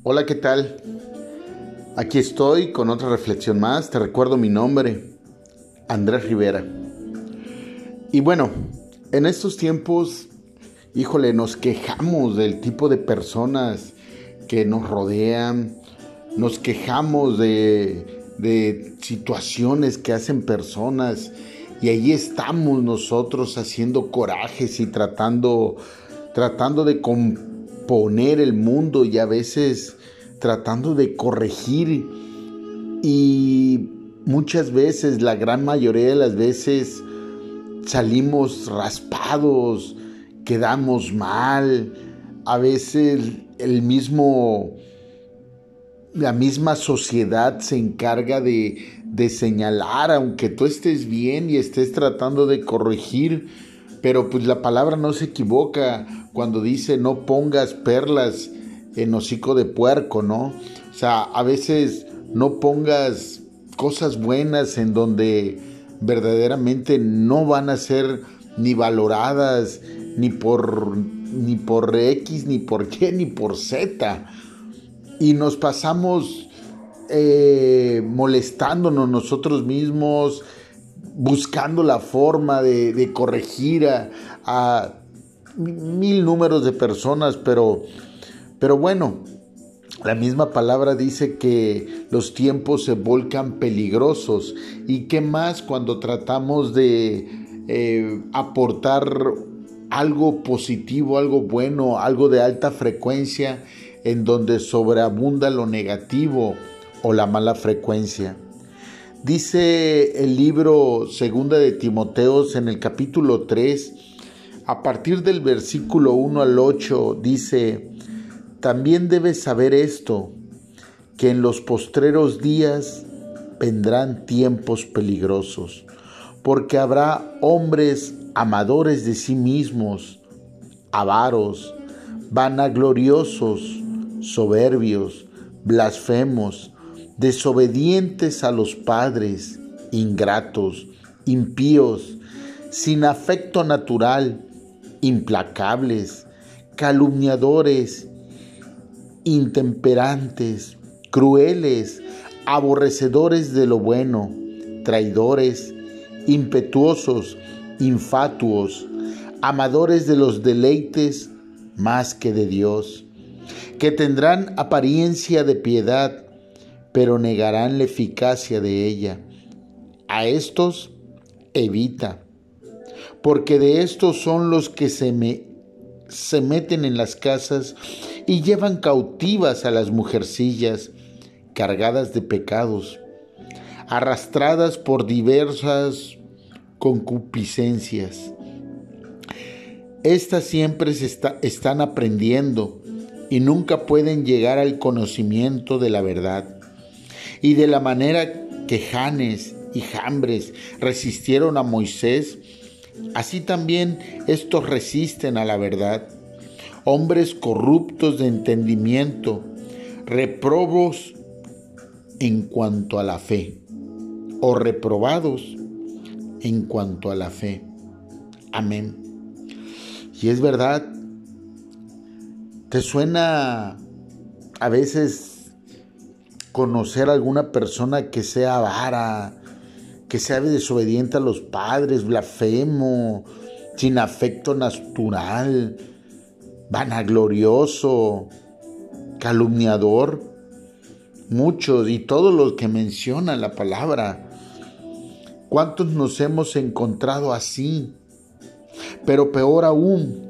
Hola, ¿qué tal? Aquí estoy con otra reflexión más. Te recuerdo mi nombre, Andrés Rivera. Y bueno, en estos tiempos, híjole, nos quejamos del tipo de personas que nos rodean, nos quejamos de, de situaciones que hacen personas y ahí estamos nosotros haciendo corajes y tratando, tratando de componer el mundo y a veces tratando de corregir. Y muchas veces, la gran mayoría de las veces, salimos raspados, quedamos mal, a veces el mismo, la misma sociedad se encarga de, de señalar, aunque tú estés bien y estés tratando de corregir, pero pues la palabra no se equivoca cuando dice no pongas perlas en hocico de puerco, ¿no? O sea, a veces no pongas cosas buenas en donde verdaderamente no van a ser ni valoradas ni por ni por X, ni por Y, ni por Z. Y nos pasamos eh, molestándonos nosotros mismos, buscando la forma de, corregir a, a, mil números de personas, pero pero bueno, la misma palabra dice que los tiempos se volcan peligrosos y qué más cuando tratamos de eh, aportar algo positivo, algo bueno, algo de alta frecuencia en donde sobreabunda lo negativo o la mala frecuencia. Dice el libro Segunda de Timoteos en el capítulo 3, a partir del versículo 1 al 8, dice, también debes saber esto, que en los postreros días vendrán tiempos peligrosos, porque habrá hombres amadores de sí mismos, avaros, vanagloriosos, soberbios, blasfemos, desobedientes a los padres, ingratos, impíos, sin afecto natural, implacables, calumniadores, intemperantes, crueles, aborrecedores de lo bueno, traidores, impetuosos, infatuos, amadores de los deleites más que de Dios, que tendrán apariencia de piedad, pero negarán la eficacia de ella. A estos evita, porque de estos son los que se, me, se meten en las casas y llevan cautivas a las mujercillas cargadas de pecados, arrastradas por diversas concupiscencias. Estas siempre se están aprendiendo y nunca pueden llegar al conocimiento de la verdad. Y de la manera que Janes y Jambres resistieron a Moisés, así también estos resisten a la verdad hombres corruptos de entendimiento, reprobos en cuanto a la fe, o reprobados en cuanto a la fe. Amén. Y es verdad, ¿te suena a veces conocer a alguna persona que sea vara, que sea desobediente a los padres, blasfemo, sin afecto natural, vanaglorioso, calumniador, muchos y todos los que menciona la palabra. ¿Cuántos nos hemos encontrado así? Pero peor aún,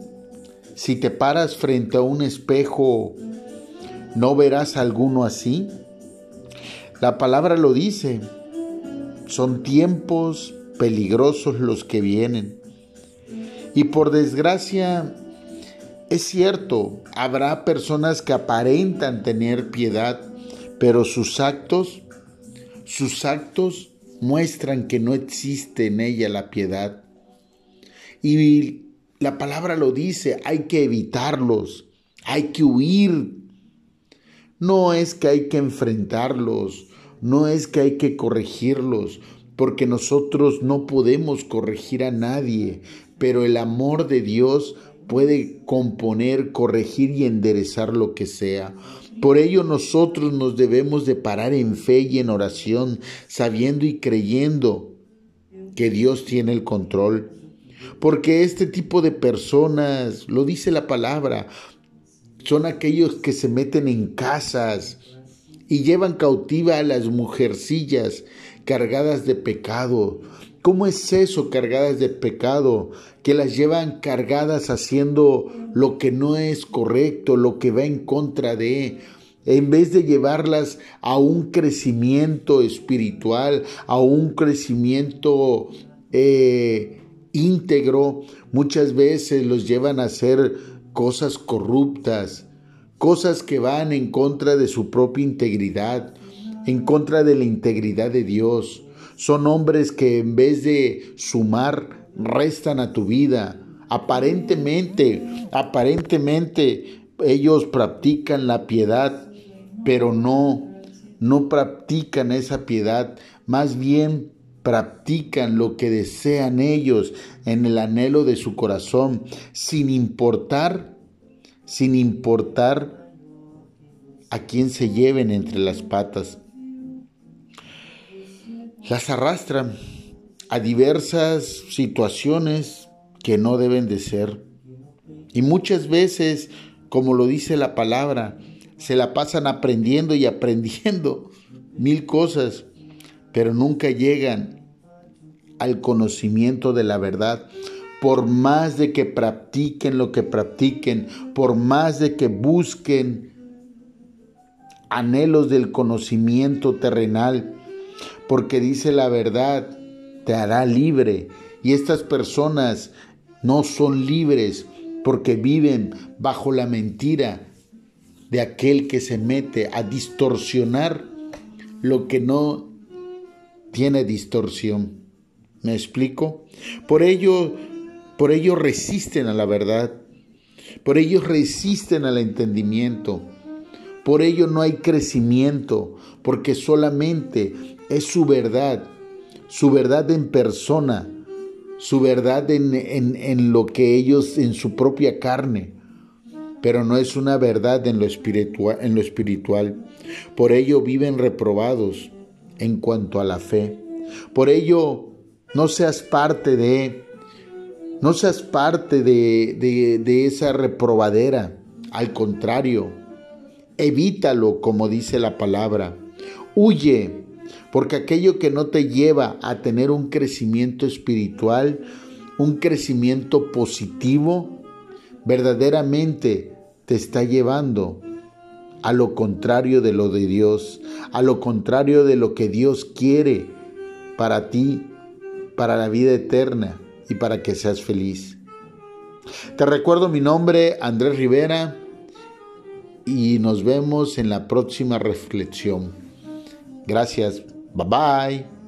si te paras frente a un espejo, ¿no verás alguno así? La palabra lo dice, son tiempos peligrosos los que vienen. Y por desgracia, es cierto, habrá personas que aparentan tener piedad, pero sus actos, sus actos muestran que no existe en ella la piedad. Y la palabra lo dice, hay que evitarlos, hay que huir. No es que hay que enfrentarlos, no es que hay que corregirlos, porque nosotros no podemos corregir a nadie, pero el amor de Dios puede componer, corregir y enderezar lo que sea. Por ello nosotros nos debemos de parar en fe y en oración, sabiendo y creyendo que Dios tiene el control. Porque este tipo de personas, lo dice la palabra, son aquellos que se meten en casas y llevan cautiva a las mujercillas cargadas de pecado. ¿Cómo es eso, cargadas de pecado? Que las llevan cargadas haciendo lo que no es correcto, lo que va en contra de en vez de llevarlas a un crecimiento espiritual, a un crecimiento eh, íntegro, muchas veces los llevan a hacer cosas corruptas, cosas que van en contra de su propia integridad, en contra de la integridad de Dios. Son hombres que en vez de sumar, restan a tu vida. Aparentemente, aparentemente ellos practican la piedad, pero no, no practican esa piedad, más bien practican lo que desean ellos en el anhelo de su corazón, sin importar, sin importar a quién se lleven entre las patas. Las arrastran a diversas situaciones que no deben de ser. Y muchas veces, como lo dice la palabra, se la pasan aprendiendo y aprendiendo mil cosas, pero nunca llegan al conocimiento de la verdad. Por más de que practiquen lo que practiquen, por más de que busquen anhelos del conocimiento terrenal, porque dice la verdad, te hará libre. Y estas personas no son libres porque viven bajo la mentira, de aquel que se mete a distorsionar lo que no tiene distorsión. ¿Me explico? Por ello, por ello resisten a la verdad. Por ello resisten al entendimiento. Por ello no hay crecimiento, porque solamente es su verdad, su verdad en persona, su verdad en, en, en lo que ellos, en su propia carne pero no es una verdad en lo, espiritual, en lo espiritual. Por ello viven reprobados en cuanto a la fe. Por ello no seas parte de, no seas parte de, de, esa reprobadera. Al contrario, evítalo como dice la palabra. Huye, porque aquello que no te lleva a tener un crecimiento espiritual, un crecimiento positivo, verdaderamente te está llevando a lo contrario de lo de Dios, a lo contrario de lo que Dios quiere para ti, para la vida eterna y para que seas feliz. Te recuerdo mi nombre, Andrés Rivera, y nos vemos en la próxima reflexión. Gracias. Bye bye.